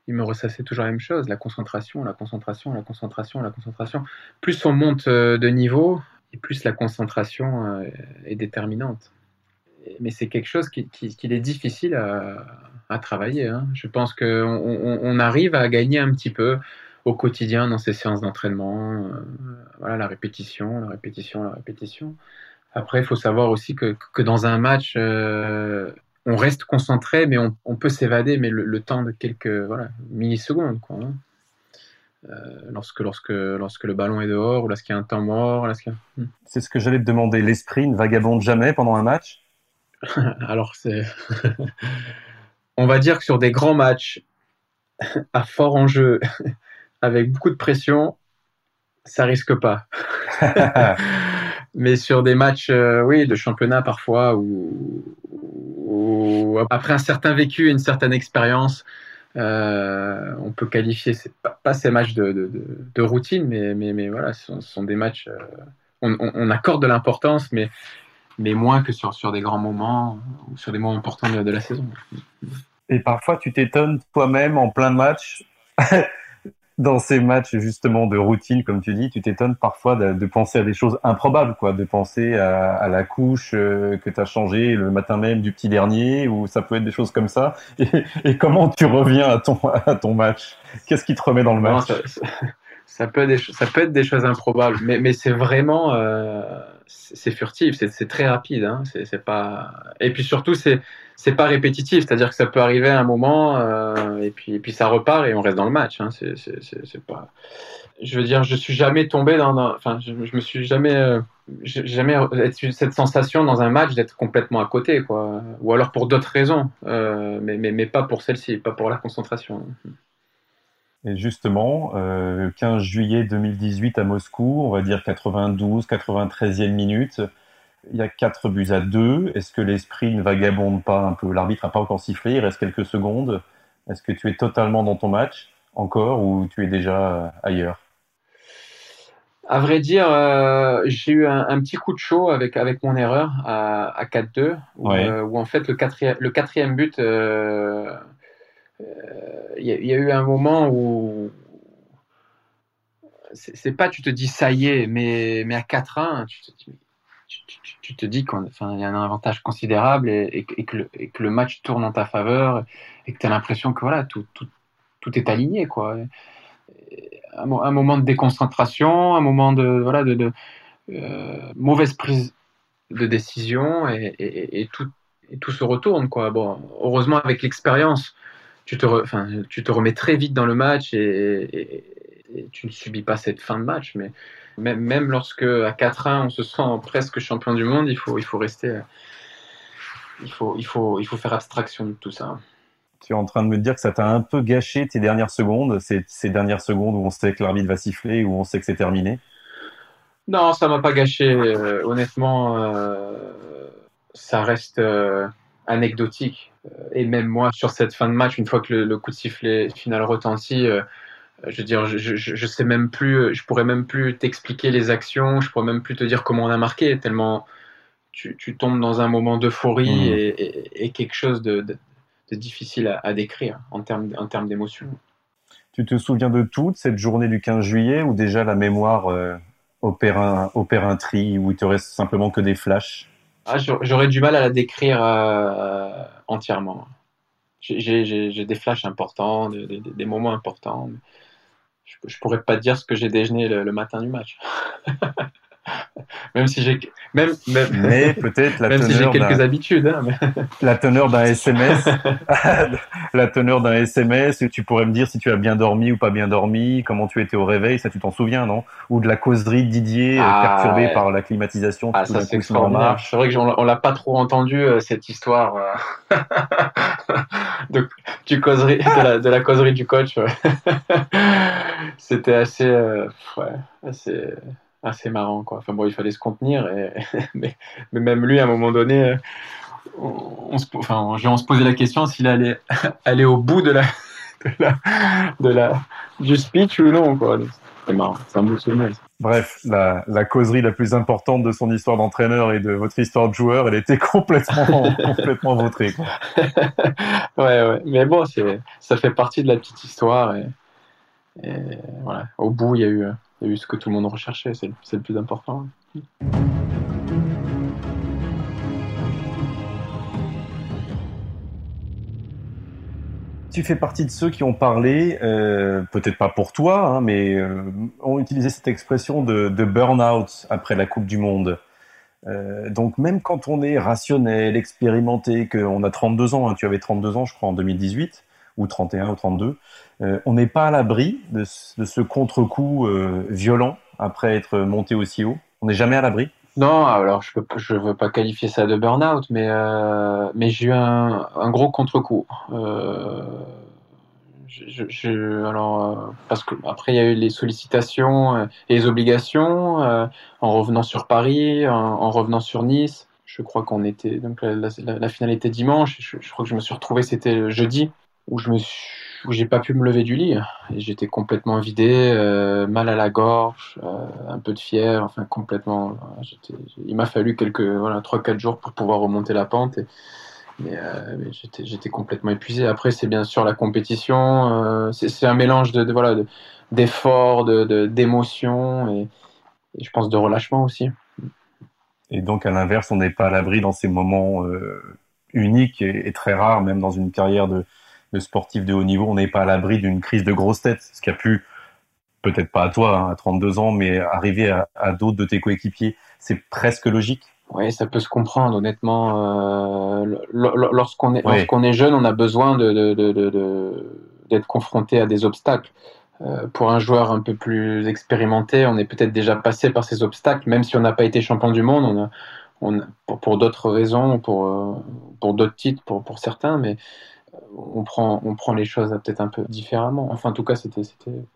il me ressassait toujours la même chose, la concentration, la concentration, la concentration, la concentration. Plus on monte euh, de niveau, et plus la concentration est déterminante. Mais c'est quelque chose qu'il qui, est difficile à, travailler. Hein. Je pense qu'on on, on, arrive à gagner un petit peu au quotidien dans ces séances d'entraînement. voilà, la répétition, la répétition, la répétition. Après, il faut savoir aussi que, que dans un match, euh, on reste concentré, mais on, on peut s'évader, mais le, temps de quelques voilà, millisecondes. Quoi, hein. euh, lorsque, lorsque, lorsque le ballon est dehors ou lorsqu'il y a un temps mort. Hmm. C'est ce que j'allais te demander. L'esprit ne vagabonde jamais pendant un match? Alors, c'est. on va dire que sur des grands matchs à fort enjeu, avec beaucoup de pression, ça risque pas. Mais sur des matchs, euh, oui, de championnat parfois, où, après un certain vécu et une certaine expérience, euh, on peut qualifier pas, pas, ces matchs de, routine, mais, mais, voilà, ce sont, des matchs. Euh, on, accorde de l'importance, mais, mais moins que sur, sur des grands moments ou sur des moments importants de, la saison. Et parfois, tu t'étonnes toi-même en plein de matchs dans ces matchs justement de routine, comme tu dis, tu t'étonnes parfois de, penser à des choses improbables, quoi, de penser à, la couche euh, que tu as changée le matin même du petit dernier, ou ça peut être des choses comme ça. Et, comment tu reviens à ton, à ton match? Qu'est-ce qui te remet dans le match? ça, peut être des, ça peut être des choses improbables, mais, mais c'est vraiment... Euh, c'est furtif, c'est très rapide. Hein, c'est pas... Et puis surtout, c'est c'est pas répétitif, c'est-à-dire que ça peut arriver à un moment euh, et puis et puis ça repart et on reste dans le match. Hein, c'est pas. Je veux dire, je suis jamais tombé dans. Enfin, je, je, me suis jamais euh, jamais cette sensation dans un match d'être complètement à côté, quoi. Ou alors pour d'autres raisons, euh, mais, mais mais pas pour celle-ci, pas pour la concentration. Et justement, 15 juillet 2018 à Moscou, on va dire 92, 93e minute il y a 4 buts à 2. Est-ce que l'esprit ne vagabonde pas un peu? L'arbitre n'a pas encore sifflé, il reste quelques secondes. Est-ce que tu es totalement dans ton match encore ou tu es déjà ailleurs? À vrai dire, euh, j'ai eu un, petit coup de chaud avec, avec mon erreur à, à 4-2, euh, où, en fait le quatrième, le quatrième but, euh, il y, y, a eu un moment où c'est pas tu te dis ça y est, mais, mais à 4-1, tu te dis tu, te dis qu'il y a un avantage considérable et, que le, match tourne en ta faveur et que tu as l'impression que voilà, tout, est aligné. Quoi. Un, moment de déconcentration, un moment de, voilà, de, euh, mauvaise prise de décision et, tout, tout se retourne. Quoi. Bon, heureusement, avec l'expérience, tu te, tu te remets très vite dans le match et, tu ne subis pas cette fin de match. Mais même, même lorsque à 4-1 on se sent presque champion du monde, il faut, il faut rester. Euh, il faut, il, faut, il faut faire abstraction de tout ça. Tu es en train de me dire que ça t'a un peu gâché tes dernières secondes, ces, ces dernières secondes où on sait que l'arbitre va siffler, où on sait que c'est terminé? Non, ça m'a pas gâché. Euh, honnêtement, euh, ça reste anecdotique. Et même moi, sur cette fin de match, une fois que le, le coup de sifflet final retentit, je veux dire, je, je, je, sais même plus, je pourrais même plus t'expliquer les actions, je pourrais même plus te dire comment on a marqué, tellement tu, tu tombes dans un moment d'euphorie mmh. et, et, quelque chose de, de, de difficile à, décrire en termes, en termes d'émotion. Tu te souviens de toute cette journée du 15 juillet ou déjà la mémoire euh, opère, un, opère un tri où il te reste simplement que des flashs? Ah, J'aurais du mal à la décrire euh, entièrement. J'ai des flashs importants, des, moments importants je, je pourrais pas dire ce que j'ai déjeuné le, matin du match. même si j'ai même, même mais peut-être la même si j'ai quelques habitudes hein, la teneur d'un SMS la teneur d'un SMS tu pourrais me dire si tu as bien dormi ou pas bien dormi comment tu étais au réveil ça tu t'en souviens non? Ou de la causerie de Didier euh, ah, perturbée par la climatisation ah, ça c'est extraordinaire. c'est vrai que on, l'a pas trop entendu euh, cette histoire euh, de, du causerie de la, de la causerie du coach c'était assez ouais assez assez marrant quoi. Enfin bon, il fallait se contenir, et, mais, mais, même lui à un moment donné, on, se, enfin, on se posait la question s'il allait aller au bout de la, de la, de la du speech ou non quoi. C'est marrant, c'est un beau souvenir. Bref, la, la, causerie la plus importante de son histoire d'entraîneur et de votre histoire de joueur, elle était complètement, complètement vautrée. Quoi. ouais, ouais. Mais bon, ça fait partie de la petite histoire. Et, et voilà. Au bout, il y a eu il y a eu ce que tout le monde recherchait, c'est le, plus important. Tu fais partie de ceux qui ont parlé, euh, peut-être pas pour toi, hein, mais euh, ont utilisé cette expression de, de burn-out après la Coupe du Monde. Euh, donc même quand on est rationnel, expérimenté, qu'on a 32 ans, hein, tu avais 32 ans je crois en 2018, ou 31 ou 32, euh, on n'est pas à l'abri de, ce contre-coup euh, violent après être monté aussi haut? On n'est jamais à l'abri? Non, alors je ne veux pas qualifier ça de burn-out, mais, euh, mais j'ai eu un, gros contre-coup. alors, parce que après il y a eu les sollicitations et les obligations en revenant sur Paris, en, revenant sur Nice. je crois qu'on était donc la, finale était dimanche. Je, je, crois que je me suis retrouvé, c'était jeudi où je me suis où j'ai pas pu me lever du lit j'étais complètement vidé, euh, mal à la gorge, euh, un peu de fièvre, enfin complètement. il m'a fallu quelques voilà trois quatre jours pour pouvoir remonter la pente. Mais, euh, j'étais complètement épuisé. Après, c'est bien sûr la compétition. c'est un mélange de, voilà d'efforts, de d'émotions et, et, je pense de relâchement aussi. Et donc à l'inverse, on n'est pas à l'abri dans ces moments uniques et, très rares, même dans une carrière de le sportif de haut niveau, on n'est pas à l'abri d'une crise de grosse tête, ce qui a pu, peut-être pas à toi, hein, à 32 ans, mais arriver à, d'autres de tes coéquipiers. C'est presque logique. Oui, ça peut se comprendre, honnêtement. Euh, lorsqu'on est, lorsqu'on est jeune, on a besoin de, de, de, d'être confronté à des obstacles. Euh, pour un joueur un peu plus expérimenté, on est peut-être déjà passé par ces obstacles, même si on n'a pas été champion du monde, on a, on pour, pour d'autres raisons, pour, euh, pour d'autres titres, pour, pour certains, mais on prend, on prend les choses peut-être un peu différemment. Enfin, en tout cas, c'était,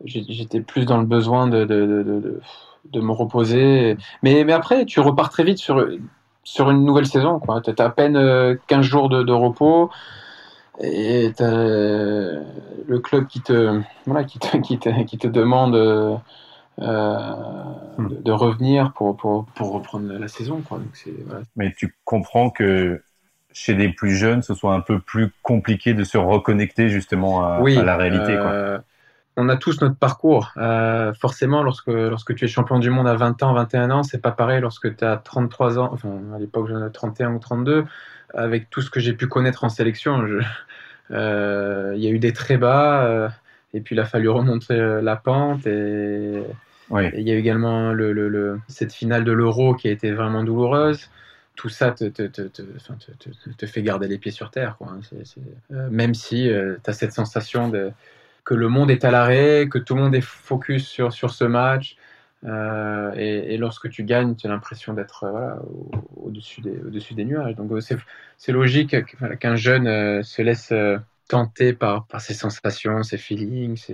j'étais plus dans le besoin de, de, me reposer. Mais, mais après, tu repars très vite sur, sur une nouvelle saison. Tu as à peine 15 euh, jours de, repos et tu le club qui te, voilà, qui te, qui qui te demande euh, hmm. de, revenir pour, pour, pour, reprendre la saison. Quoi. Mais tu comprends que chez des plus jeunes, ce soit un peu plus compliqué de se reconnecter justement à, la réalité. Euh, on a tous notre parcours. Euh, forcément, lorsque, lorsque tu es champion du monde à 20 ans, 21 ans, c'est pas pareil lorsque tu as 33 ans, enfin à l'époque j'en ai 31 ou 32, avec tout ce que j'ai pu connaître en sélection. Euh, il y a eu des très bas, et puis il a fallu remonter la pente. Et il y a eu également le, le, cette finale de l'Euro qui a été vraiment douloureuse tout ça te, te, te, te, fait garder les pieds sur terre. Quoi. Hein. Euh, même si euh, tu as cette sensation de, que le monde est à l'arrêt, que tout le monde est focus sur, sur ce match. Euh, et, lorsque tu gagnes, tu as l'impression d'être voilà, au-dessus des, au des nuages. Donc c'est logique qu'un jeune se laisse tenter par, par ses sensations, ses feelings.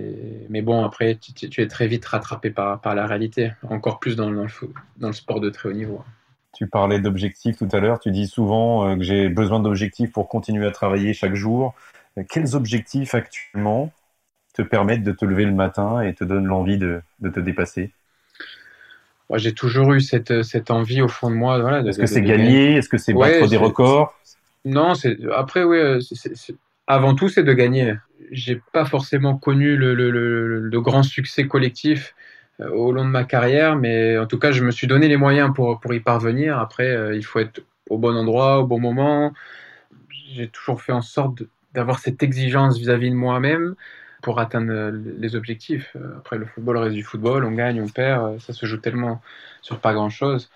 Mais bon, après, tu, es très vite rattrapé par, par la réalité, encore plus dans, dans, le, dans le sport de très haut niveau. Tu parlais d'objectifs tout à l'heure. Tu dis souvent euh, que j'ai besoin d'objectifs pour continuer à travailler chaque jour. Euh, quels objectifs actuellement te permettent de te lever le matin et te donnent l'envie de, te dépasser? Moi, J'ai toujours eu cette, cette, envie au fond de moi. Voilà, Est-ce que c'est gagner Est-ce que c'est battre des records? Non, après, oui. Euh, avant tout, c'est de gagner. J'ai pas forcément connu le, le, le, grand succès collectif au long de ma carrière, mais en tout cas, je me suis donné les moyens pour, pour y parvenir. Après, euh, il faut être au bon endroit, au bon moment. J'ai toujours fait en sorte d'avoir cette exigence vis-à-vis de moi-même pour atteindre euh, les objectifs. Après, le football reste du football, on gagne, on perd, ça se joue tellement sur pas grand-chose.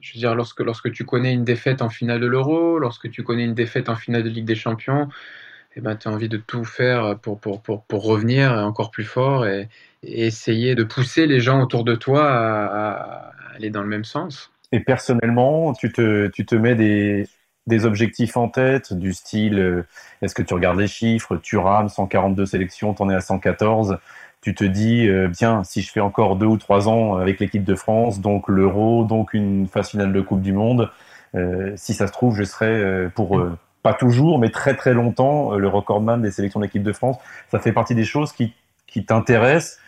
Je veux dire, lorsque, lorsque tu connais une défaite en finale de l'Euro, lorsque tu connais une défaite en finale de Ligue des Champions, eh ben, tu as envie de tout faire pour, pour, pour, pour revenir encore plus fort essayer de pousser les gens autour de toi à, aller dans le même sens. Et personnellement, tu te, tu te mets des, des objectifs en tête du style euh, est-ce que tu regardes les chiffres, tu rames 142 sélections, tu en es à 114, tu te dis euh, bien si je fais encore deux ou trois ans avec l'équipe de France, donc l'Euro, donc une phase finale de Coupe du Monde, euh, si ça se trouve je serai pour pas toujours mais très très longtemps le recordman des sélections de l'équipe de France. Ça fait partie des choses qui, qui t'intéressent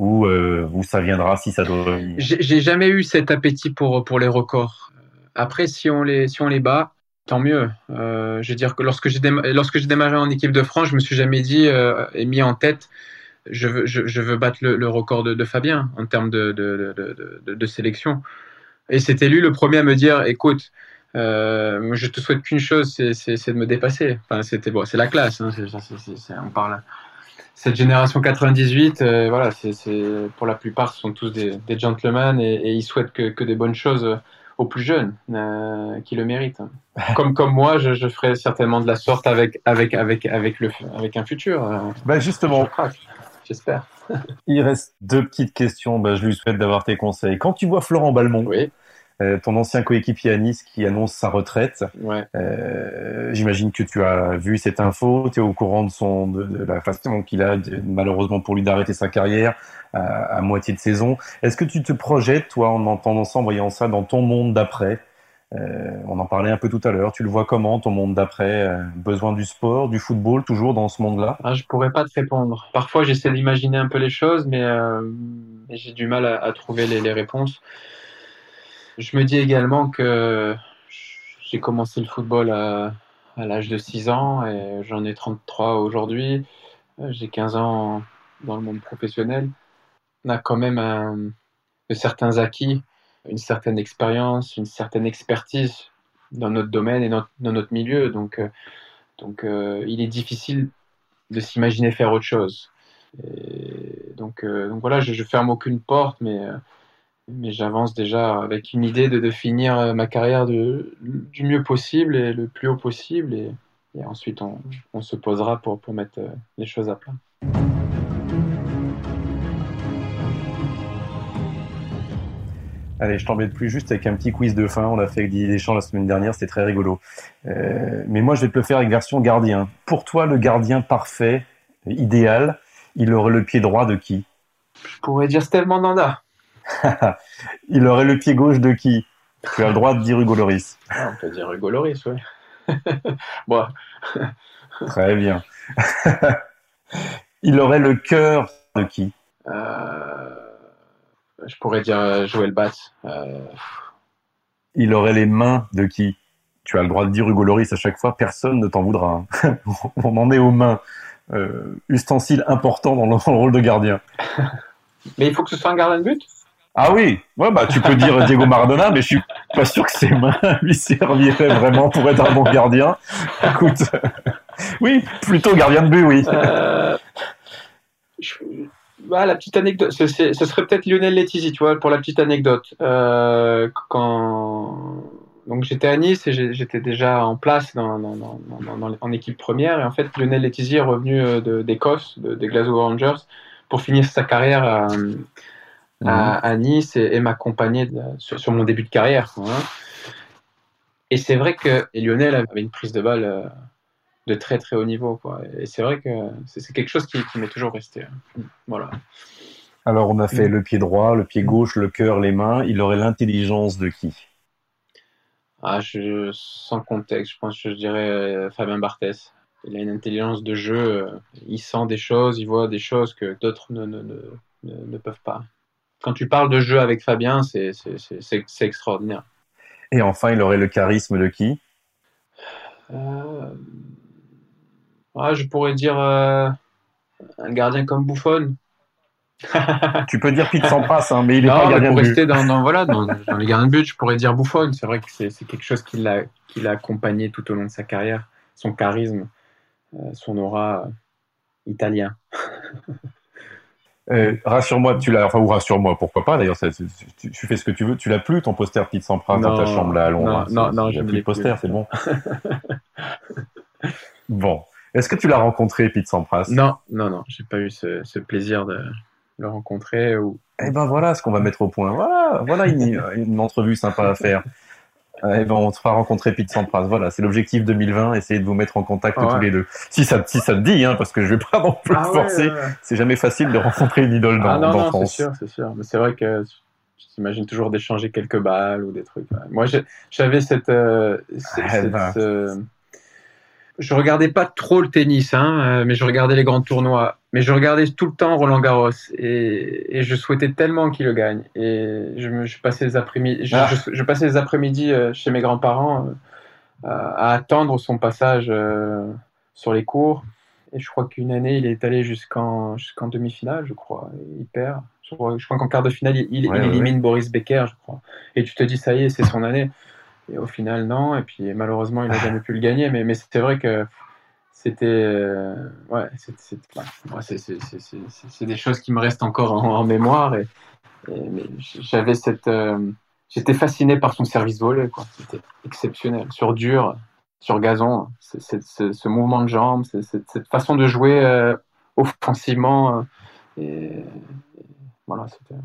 ou, euh, ça viendra si ça doit J'ai jamais eu cet appétit pour, pour les records. Après, si on les, si on les bat, tant mieux. Euh, je veux dire que lorsque j'ai démarré en équipe de France, je me suis jamais dit euh, et mis en tête je veux, je, veux battre le, record de, de, Fabien en termes de, de, de, de sélection. Et c'était lui le premier à me dire écoute, euh, je te souhaite qu'une chose, c'est de me dépasser. Enfin, c'était bon, c'est la classe. Hein, on parle cette génération 98, euh, voilà, c'est, pour la plupart, ce sont tous des, gentlemen et, ils souhaitent que, des bonnes choses aux plus jeunes euh, qui le méritent. Comme, comme moi, je, je, ferai certainement de la sorte avec, avec, avec, avec, le, avec un futur. Euh. Bah justement, j'espère. Il reste deux petites questions. Bah, je lui souhaite d'avoir tes conseils. Quand tu vois Florent Balmont, oui. Euh, ton ancien coéquipier à Nice qui annonce sa retraite. Ouais. Euh, J'imagine que tu as vu cette info, tu es au courant de, son, de, la façon qu'il a, malheureusement pour lui, d'arrêter sa carrière à, moitié de saison. Est-ce que tu te projettes, toi, en entendant ça, en voyant ça, dans ton monde d'après? Euh, on en parlait un peu tout à l'heure. Tu le vois comment, ton monde d'après? Besoin du sport, du football, toujours dans ce monde-là? Ah, Je pourrais pas te répondre. Parfois, j'essaie d'imaginer un peu les choses, mais, j'ai du mal à, trouver les, les, réponses. Je me dis également que j'ai commencé le football à, l'âge de 6 ans et j'en ai 33 aujourd'hui. J'ai 15 ans dans le monde professionnel. On a quand même un, de certains acquis une certaine expérience, une certaine expertise dans notre domaine et dans, notre milieu. Donc, euh, donc euh, il est difficile de s'imaginer faire autre chose. donc, euh, donc voilà, je, ne ferme aucune porte, mais, mais j'avance déjà avec une idée de, de finir ma carrière de, du mieux possible et le plus haut possible. Et, et ensuite, on, on, se posera pour, pour mettre les choses à plat. Allez, je t'embête plus juste avec un petit quiz de fin. On l'a fait avec Didier Deschamps la semaine dernière, c'était très rigolo. Euh, mais moi, je vais te le faire avec version gardien. Pour toi, le gardien parfait, idéal, il aurait le pied droit de qui? Je pourrais dire Steve Mandanda. il aurait le pied gauche de qui? Tu as le droit de dire Hugo Loris. Ah, on peut dire Hugo Loris, oui. bon. Très bien. il aurait le cœur de qui? Euh je pourrais dire euh, Joël Bass. Euh, Il aurait les mains de qui? Tu as le droit de dire Hugo Loris à chaque fois, personne ne t'en voudra. Hein. On en est aux mains. Euh, ustensile important dans le, rôle de gardien. Mais il faut que ce soit un gardien de but? Ah oui, ouais, bah, tu peux dire Diego Maradona, mais je suis pas sûr que ses mains lui serviraient vraiment pour être un bon gardien. Écoute, oui, plutôt gardien de but, oui. Bah, la petite anecdote, ce, serait peut-être Lionel Letizy, tu vois, pour la petite anecdote. Euh, quand donc j'étais à Nice et j'étais déjà en place dans, en équipe première et en fait Lionel Letizy est revenu euh, d'Écosse, des Glasgow Rangers, pour finir sa carrière mhm. Nice et, m'accompagner sur, mon début de carrière. Et c'est vrai que Lionel avait une prise de balle. Euh, de très très haut niveau. Quoi. Et c'est vrai que c'est quelque chose qui, m'est toujours resté. Hein. Voilà. Alors on a fait mm. le pied droit, le pied gauche, le cœur, les mains. Il aurait l'intelligence de qui? Ah, je, Sans contexte, je pense que je dirais euh, Fabien Barthès. Il a une intelligence de jeu, euh, il sent des choses, il voit des choses que d'autres ne, ne, ne, ne, peuvent pas. Quand tu parles de jeu avec Fabien, c'est extraordinaire. Et enfin, il aurait le charisme de qui? Euh, ah, je pourrais dire euh, un gardien comme Buffon. tu peux dire Pete Sampras, hein, mais il est pas gardien pour rester dans, voilà, dans, les gardiens de but, je pourrais dire Buffon. C'est vrai que c'est quelque chose qui l'a accompagné tout au long de sa carrière. Son charisme, euh, son aura euh, rassure-moi, tu l'as, enfin, ou rassure-moi, pourquoi pas d'ailleurs, tu, fais ce que tu veux, tu l'as plus ton poster Pete Sampras dans ta chambre là à Londres. Non, hein, non, non, j'ai plus de poster, c'est bon. bon, est-ce que tu l'as rencontré, Pete Sampras Non, non, non, j'ai pas eu ce, plaisir de le rencontrer. Ou... Eh ben voilà ce qu'on va mettre au point. Voilà, voilà une, entrevue sympa à faire. Eh ben, on te fera rencontrer Pete Sampras. Voilà, c'est l'objectif 2020. Essayez de vous mettre en contact tous les deux. Si ça, si ça te dit, hein, parce que je vais pas non plus ah forcer. C'est jamais facile de rencontrer une idole dans, ah non, non, C'est sûr, c'est sûr. Mais c'est vrai que tu t'imagines toujours d'échanger quelques balles ou des trucs. Moi, j'avais cette, euh, eh ben, je regardais pas trop le tennis, hein, euh, mais je regardais les grands tournois. Mais je regardais tout le temps Roland Garros et, je souhaitais tellement qu'il le gagne. Et je, passais les après-midi, je, ah. passais les après-midi euh, chez mes grands-parents euh, à attendre son passage sur les cours. Et je crois qu'une année, il est allé jusqu'en jusqu'en demi-finale, je crois. il perd. Je crois, qu'en quart de finale, il, élimine Boris Becker, je crois. Et tu te dis, ça y est, c'est son année. Et au final, non. Et puis malheureusement, il n'a jamais pu le gagner. Mais, mais c'était vrai que c'était. Euh, ouais, c'est des choses qui me restent encore en, mémoire. Et, j'avais cette. Euh, j'étais fasciné par son service volé. C'était exceptionnel. Sur dur, sur gazon. ce mouvement de jambes, cette façon de jouer euh, offensivement. et voilà, c'était.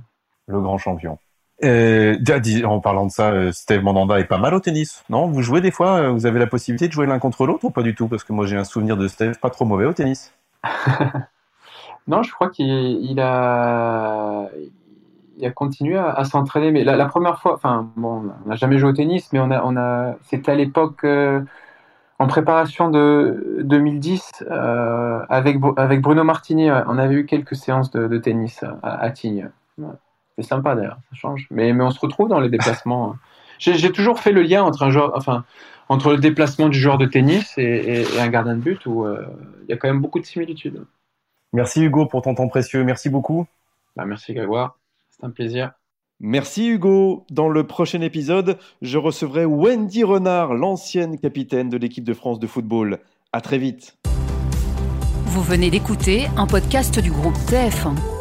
Le grand champion. Euh, en parlant de ça, euh, Steve Mandanda est pas mal au tennis, non? Vous jouez des fois euh, Vous avez la possibilité de jouer l'un contre l'autre ou pas du tout? Parce que moi j'ai un souvenir de Steve pas trop mauvais au tennis. non, je crois qu'il a, il a continué à, s'entraîner. Mais la, première fois, enfin, bon, on n'a jamais joué au tennis, mais on a, c'était à l'époque euh, en préparation de 2010 euh, avec, avec Bruno Martini. On avait eu quelques séances de, tennis à, à Tignes. C'est sympa d'ailleurs, ça change. Mais, mais on se retrouve dans les déplacements. J'ai toujours fait le lien entre un joueur, enfin, entre le déplacement du joueur de tennis et, un gardien de but où euh, il y a quand même beaucoup de similitudes. Merci Hugo pour ton temps précieux. Merci beaucoup. Bah, merci Grégoire. C'est un plaisir. Merci Hugo. Dans le prochain épisode, je recevrai Wendy Renard, l'ancienne capitaine de l'équipe de France de football. À très vite. Vous venez d'écouter un podcast du groupe TF1.